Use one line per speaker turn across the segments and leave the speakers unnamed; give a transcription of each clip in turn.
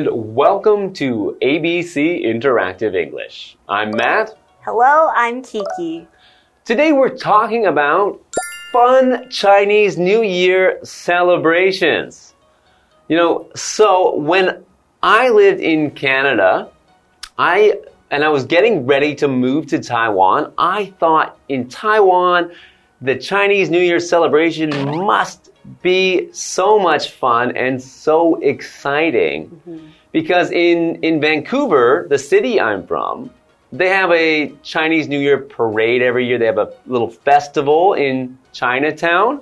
And welcome to ABC Interactive English. I'm Matt.
Hello, I'm Kiki.
Today we're talking about fun Chinese New Year celebrations. You know, so when I lived in Canada, I and I was getting ready to move to Taiwan, I thought in Taiwan the Chinese New Year celebration must be so much fun and so exciting. Mm -hmm. Because in, in Vancouver, the city I'm from, they have a Chinese New Year parade every year. They have a little festival in Chinatown.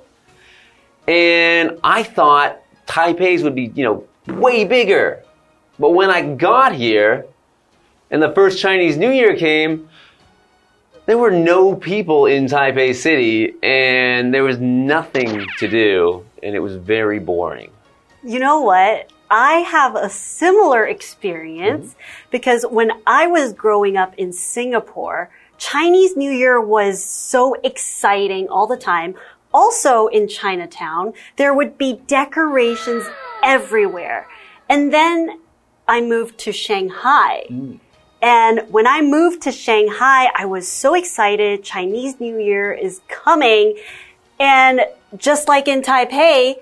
And I thought Taipei's would be, you know, way bigger. But when I got here and the first Chinese New Year came, there were no people in Taipei City and there was nothing to do and it was very boring.
You know what? I have a similar experience mm -hmm. because when I was growing up in Singapore, Chinese New Year was so exciting all the time. Also in Chinatown, there would be decorations everywhere. And then I moved to Shanghai. Mm. And when I moved to Shanghai, I was so excited. Chinese New Year is coming. And just like in Taipei,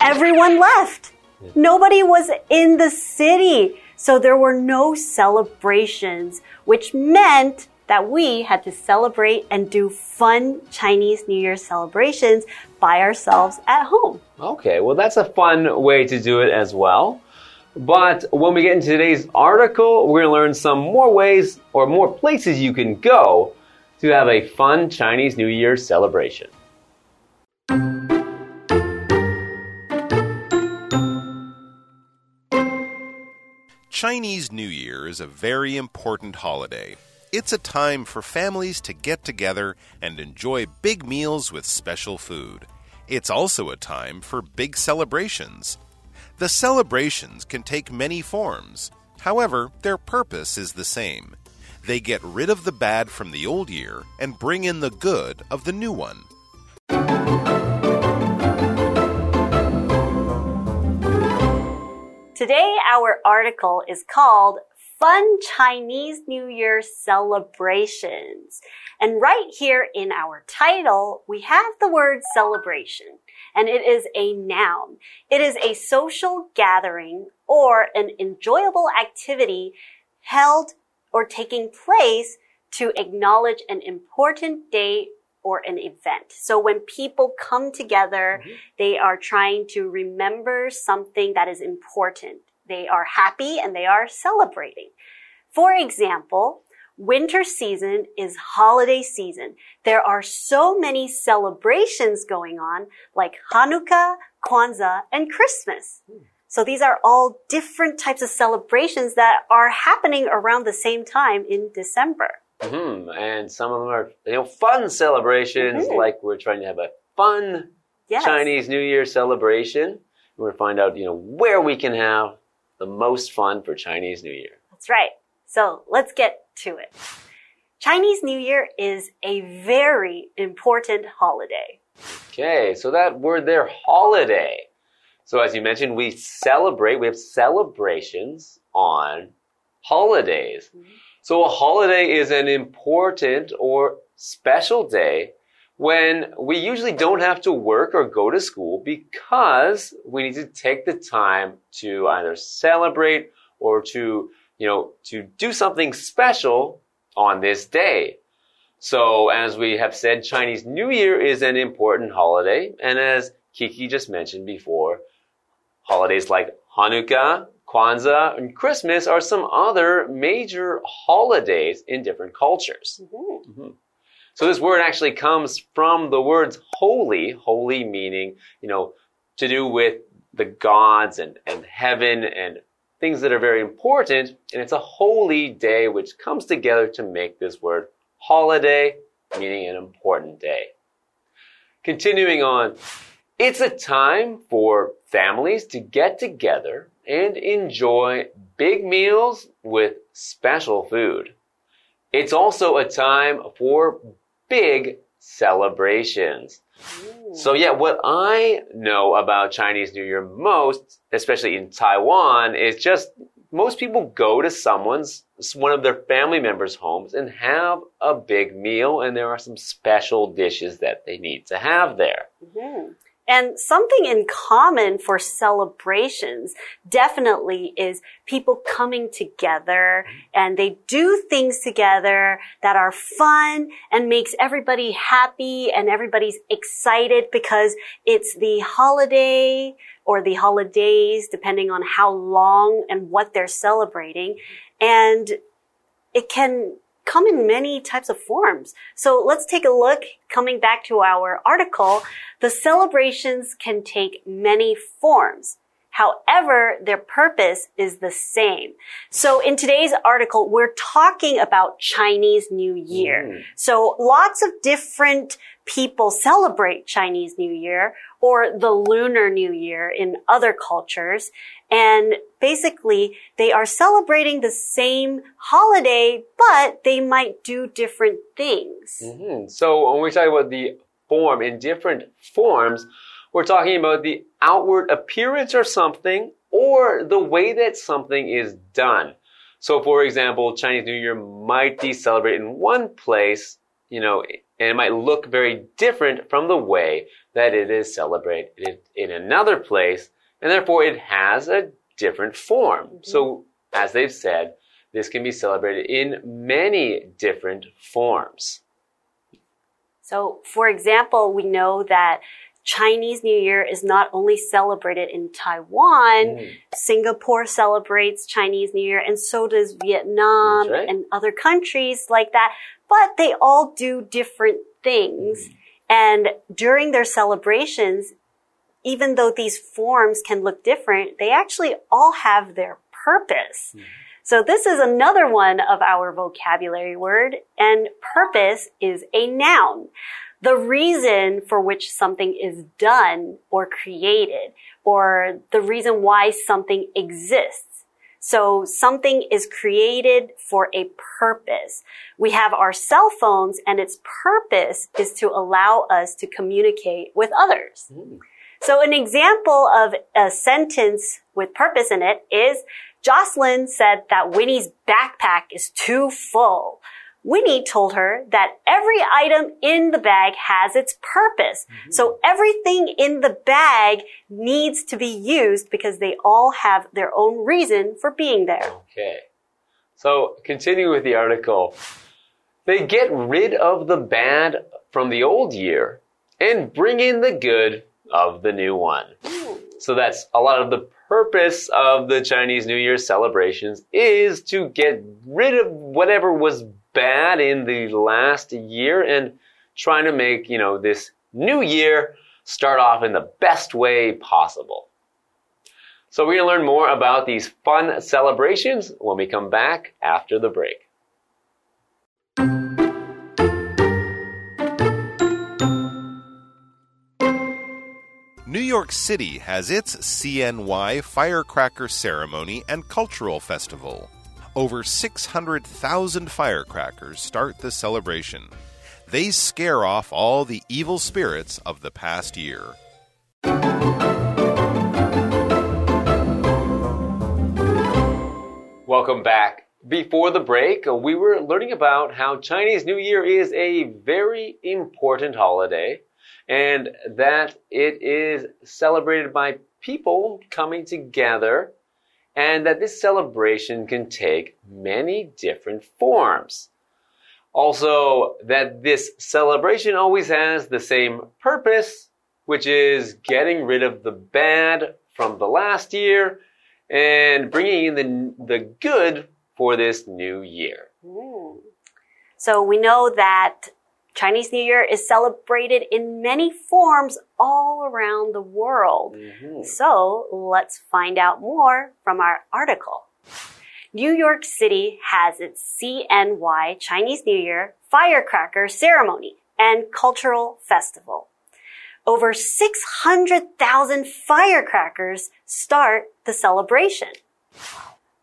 everyone left. Nobody was in the city. So there were no celebrations, which meant that we had to celebrate and do fun Chinese New Year celebrations by ourselves at home.
Okay, well, that's a fun way to do it as well. But when we get into today's article, we're going to learn some more ways or more places you can go to have a fun Chinese New Year celebration.
Chinese New Year is a very important holiday. It's a time for families to get together and enjoy big meals with special food. It's also a time for big celebrations. The celebrations can take many forms. However, their purpose is the same. They get rid of the bad from the old year and bring in the good of the new one.
Today, our article is called Fun Chinese New Year Celebrations. And right here in our title, we have the word celebration and it is a noun. It is a social gathering or an enjoyable activity held or taking place to acknowledge an important day or an event. So when people come together, mm -hmm. they are trying to remember something that is important. They are happy and they are celebrating. For example, winter season is holiday season. There are so many celebrations going on, like Hanukkah, Kwanzaa, and Christmas. So these are all different types of celebrations that are happening around the same time in December.
Mm -hmm. And some of them are, you know, fun celebrations, mm -hmm. like we're trying to have a fun yes. Chinese New Year celebration. We're going to find out, you know, where we can have the most fun for Chinese New Year.
That's right. So let's get to it. Chinese New Year is a very important holiday.
Okay, so that word there, holiday. So as you mentioned, we celebrate, we have celebrations on holidays. Mm -hmm. So a holiday is an important or special day when we usually don't have to work or go to school because we need to take the time to either celebrate or to you know, to do something special on this day. So as we have said, Chinese New Year is an important holiday. And as Kiki just mentioned before, holidays like Hanukkah, Kwanzaa, and Christmas are some other major holidays in different cultures. Mm -hmm. Mm -hmm. So this word actually comes from the words holy, holy meaning, you know, to do with the gods and, and heaven and things that are very important, and it's a holy day which comes together to make this word holiday, meaning an important day. Continuing on, it's a time for families to get together and enjoy big meals with special food. It's also a time for big celebrations. So yeah, what I know about Chinese New Year most, especially in Taiwan, is just most people go to someone's one of their family members' homes and have a big meal, and there are some special dishes that they need to have there.
Mhm. And something in common for celebrations definitely is people coming together and they do things together that are fun and makes everybody happy and everybody's excited because it's the holiday or the holidays, depending on how long and what they're celebrating. And it can come in many types of forms. So let's take a look, coming back to our article, the celebrations can take many forms. However, their purpose is the same. So in today's article, we're talking about Chinese New Year.
Mm.
So lots of different people celebrate Chinese New Year or the Lunar New Year in other cultures. And basically, they are celebrating the same holiday, but they might do different things.
Mhm. So when we talk about the form in different forms, we're talking about the outward appearance of something or the way that something is done. So for example, Chinese New Year might be celebrated in one place, you know, and it might look very different from the way that it is celebrated in another place, and therefore it has a different form. Mm-hmm. So as they've said, this can be celebrated in many different forms.
So, for example, we know that Chinese New Year is not only celebrated in Taiwan,
Mm.
Singapore celebrates Chinese New Year, and so does Vietnam
right.
and other countries like that. But they all do different things.
Mm.
And during their celebrations, even though these forms can look different, they actually all have their purpose. So this is another one of our vocabulary word, and purpose is a noun. The reason for which something is done or created, or the reason why something exists. So something is created for a purpose. We have our cell phones and its purpose is to allow us to communicate with others. Hmm. So an example of a sentence with purpose in it is Jocelyn said that Winnie's backpack is too full. Winnie told her that every item in the bag has its purpose. Mm-hmm. So everything in the bag needs to be used because they all have their own reason for being there.
Okay. So, continue with the article. They get rid of the bad from the old year and bring in the good of the new one. So that's a lot of the purpose of the Chinese New Year celebrations is to get rid of whatever was bad in the last year and trying to make, you know, this new year start off in the best way possible. So we're going to learn more about these fun celebrations when we come back after the break.
New York City has its CNY Firecracker Ceremony and Cultural Festival. Over 600,000 firecrackers start the celebration. They scare off all the evil spirits of the past year.
Welcome back. Before the break, uh, we were learning about how Chinese New Year is a very important holiday and that it is celebrated by people coming together and that this celebration can take many different forms. Also, that this celebration always has the same purpose, which is getting rid of the bad from the last year and bringing in the, the good for this new year.
Mm. So we know that Chinese New Year is celebrated in many forms all around the world.
Mhm.
So let's find out more from our article. New York City has its CNY Chinese New Year firecracker ceremony and cultural festival. Over 600,000 firecrackers start the celebration.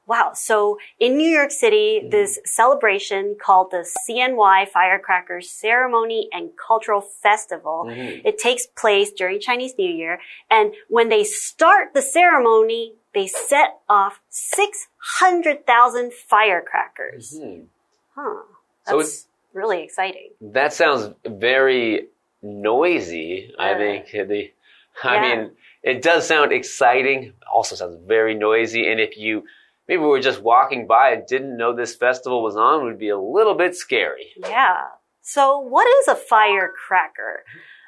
Wow. So in New York City, this celebration called the CNY Firecrackers Ceremony and Cultural Festival, it takes place during Chinese New Year. And when they start the ceremony, they set off 600,000 firecrackers.
Hmm.
Huh.
So
That's really exciting.
That sounds very noisy. I
Yeah.
think the, I
Yeah.
mean, it does sound exciting. Also sounds very noisy. And if you maybe we were just walking by and didn't know this festival was on, would be a little bit scary.
Yeah. So what is a firecracker?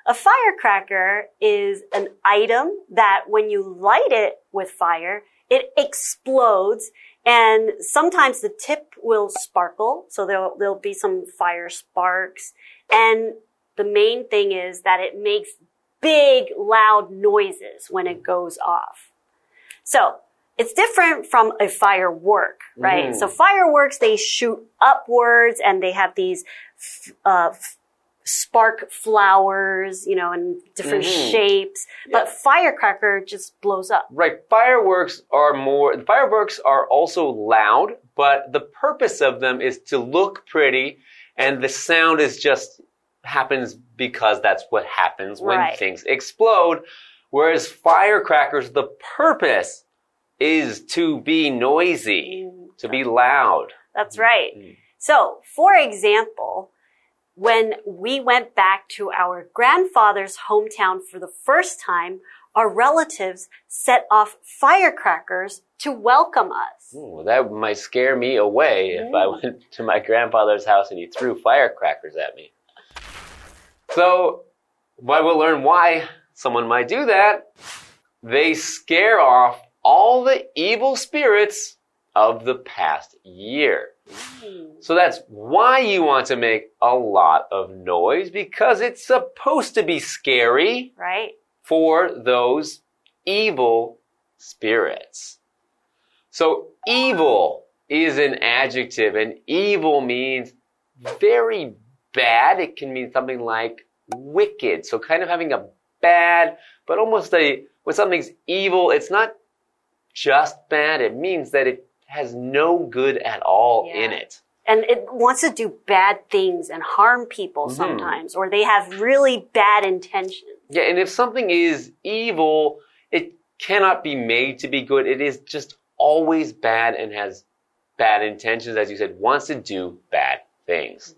A firecracker is an item that when you light it with fire, it explodes and sometimes the tip will sparkle. So there'll, there'll be some fire sparks. And the main thing is that it makes big, loud noises when it goes off. So it's different from a firework, right?
Mhm.
So fireworks, they shoot upwards and they have these uh, spark flowers, you know, in different
Mhm.
shapes. But firecracker just blows up.
Right. Fireworks are more, fireworks are also loud, but the purpose of them is to look pretty and the sound is just happens because that's what happens when
Right.
things explode. Whereas firecrackers, the purpose is to be noisy, to be loud.
That's right.
Mm.
So, for example, when we went back to our grandfather's hometown for the first time, our relatives set off firecrackers to welcome us.
Ooh, that might scare me away if I
Mm.
went to my grandfather's house and he threw firecrackers at me. So, why we'll learn why someone might do that. They scare off all the evil spirits of the past year. So that's why you want to make a lot of noise because it's supposed to be scary
Right?
for those evil spirits. So evil is an adjective and evil means very bad. It can mean something like wicked. So kind of having a bad, but almost a, when something's evil, it's not just bad. It means that it has no good at all in it.
And it wants to do bad things and harm people
Mhm.
sometimes, or they have really bad intentions.
Yeah, and if something is evil, it cannot be made to be good. It is just always bad and has bad intentions, as you said, wants to do bad things.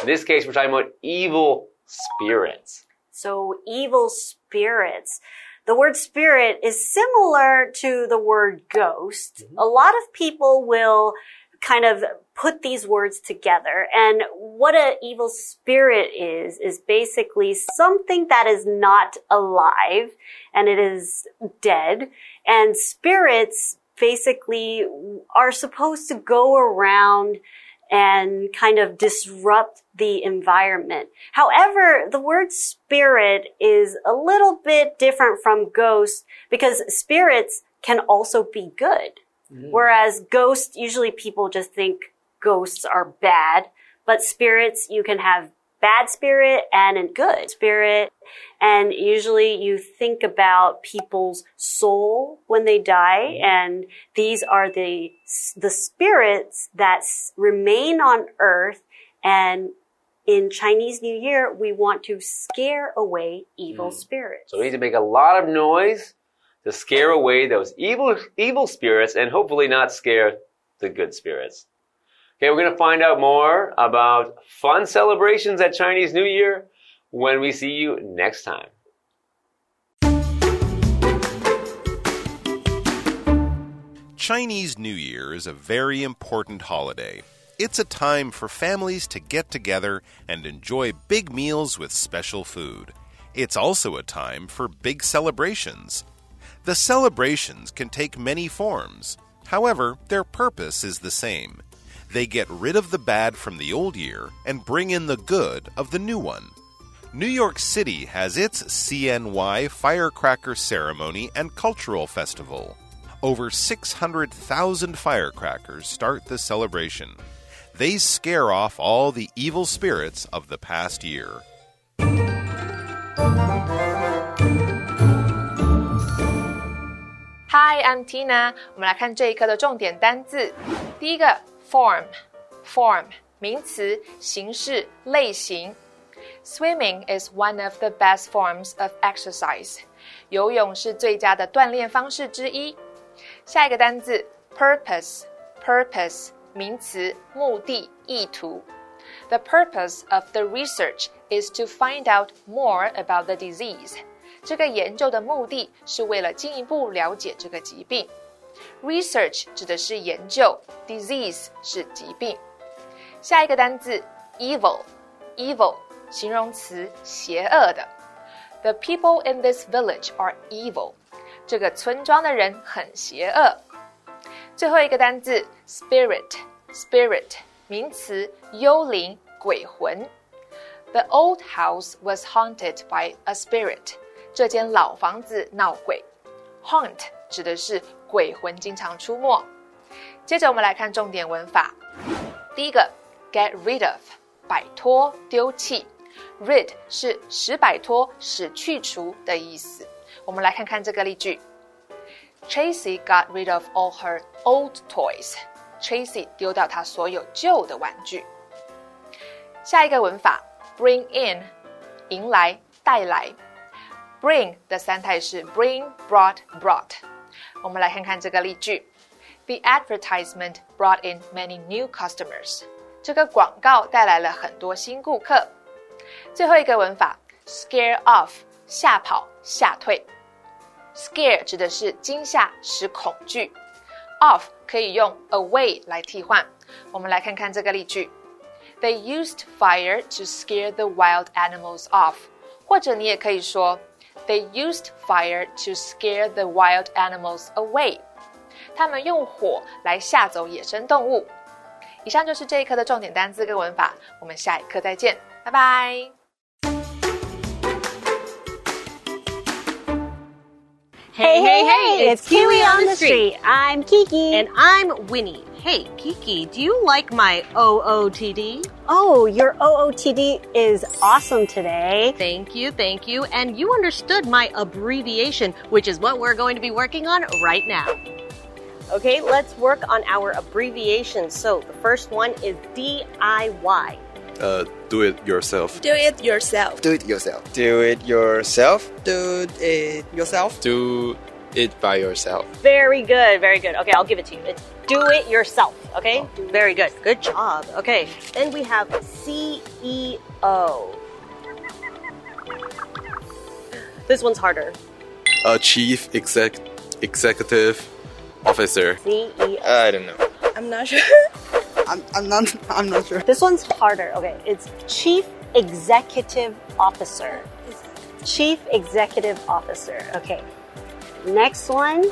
In this case, we're talking about evil spirits.
So evil spirits. The word spirit is similar to the word ghost. Mm-hmm. A lot of people will kind of put these words together. And what an evil spirit is, is basically something that is not alive and it is dead. And spirits basically are supposed to go around and kind of disrupt the environment. However, the word spirit is a little bit different from ghost because spirits can also be good. Mm. Whereas ghosts, usually people just think ghosts are bad, but spirits, you can have bad spirit and a good spirit. And usually you think about people's soul when they die. And these are the, the spirits that remain on earth. And in Chinese New Year, we want to scare away evil
Mm.
spirits.
So we need to make a lot of noise to scare away those evil, evil spirits and hopefully not scare the good spirits. Okay, we're going to find out more about fun celebrations at Chinese New Year when we see you next time.
Chinese New Year is a very important holiday. It's a time for families to get together and enjoy big meals with special food. It's also a time for big celebrations. The celebrations can take many forms. However, their purpose is the same. They get rid of the bad from the old year and bring in the good of the new one. New York City has its CNY Firecracker Ceremony and Cultural Festival. Over 600,000 firecrackers start the celebration. They scare off all the evil spirits of the past year.
Hi, Hi, I'm Tina。我们来看这一课的重点单字。第一个 ，form，form，名词，形式、类型。Swimming is one of the best forms of exercise。游泳是最佳的锻炼方式之一。下一个单字，purpose，purpose，名词，目的、意图。The purpose of the research is to find out more about the disease. 这个研究的目的是为了进一步了解这个疾病。 Research 指的是研究，disease 是疾病。下一个单字，evil，evil 形容词，邪恶的。The people in this village are evil. 这个村庄的人很邪恶。最后一个单字，spirit，spirit 名词，幽灵、鬼魂。The old house was haunted by a spirit. 这间老房子闹鬼。Haunt 指的是 鬼魂经常出没。接着我们来看重点文法。第一个，get rid of，摆脱、丢弃。Rid 是使摆脱、使去除的意思。我们来看看这个例句：Tracy got rid of all her old toys. Tracy 丢掉她所有旧的玩具。下一个文法，bring in，迎来、带来。bring 的三态是 bring、brought、brought。我们来看看这个例句：The advertisement brought in many new customers。这个广告带来了很多新顾客。最后一个文法，scare off，吓跑、吓退。scare 指的是惊吓、使恐惧。off 可以用 away 来替换。我们来看看这个例句：They used fire to scare the wild animals off。或者你也可以说 ：They used fire to scare the wild animals away。他们用火来吓走野生动物。以上就是这一课的重点单词跟文法，我们下一课再见，拜拜。
Hey, hey, hey, it's Kiwi on the street. I'm Kiki.
And I'm Winnie. Hey, Kiki, do you like my OOTD?
Oh, your OOTD is awesome today.
Thank you, thank you. And you understood my abbreviation, which is what we're going to be working on right now. Okay, let's work on our abbreviations. So the first one is DIY.
Uh, do it yourself.
Do it yourself.
Do it yourself.
Do it yourself.
Do it yourself.
Do it by yourself.
Very good, very good. Okay, I'll give it to you. It's do it yourself. Okay, oh, very good. Good job. Okay, then we have CEO. This one's harder.
A chief exec executive officer.
CEO.
I don't know.
I'm not sure.
I'm, I'm not. I'm not sure.
This one's harder. Okay, it's Chief Executive Officer. Chief Executive Officer. Okay. Next one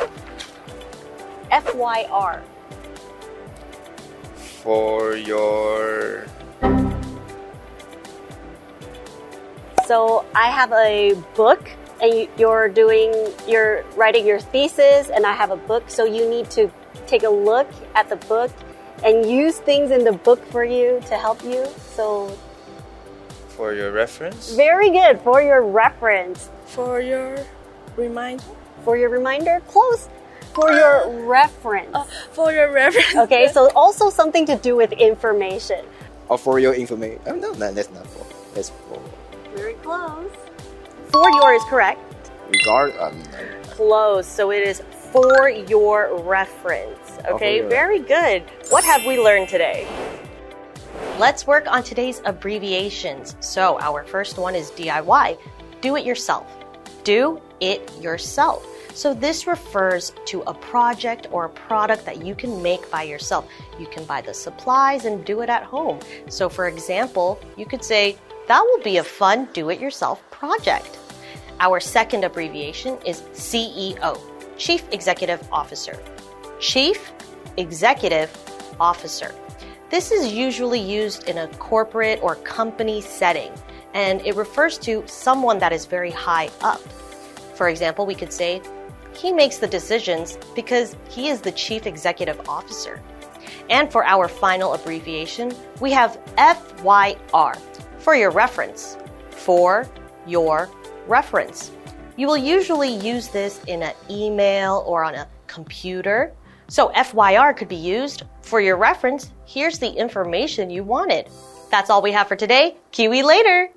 FYR.
For your
So I have a book and you- you're doing, you're writing your thesis and I have a book. So you need to take a look at the book and use things in the book for you to help you. So
for your reference.
very good for your reference.
For your reminder.
For your reminder, close. For your reference.
For your reference.
Okay, so also something to do with information.
Or for your information. Oh, no, no, that's not for. That's for
Very close. For your is correct.
regard. Um,
Close. So it is for your reference. Okay,
your-
very good. What have we learned today? Let's work on today's abbreviations. So, our first one is DIY do it yourself. Do it yourself. So, this refers to a project or a product that you can make by yourself. You can buy the supplies and do it at home. So, for example, you could say, That will be a fun do it yourself project. Our second abbreviation is CEO, Chief Executive Officer. Chief Executive Officer. This is usually used in a corporate or company setting, and it refers to someone that is very high up. For example, we could say, he makes the decisions because he is the Chief Executive Officer. And for our final abbreviation, we have FYR for your reference. For your reference. You will usually use this in an email or on a computer. So FYR could be used. For your reference, here's the information you wanted. That's all we have for today. Kiwi later!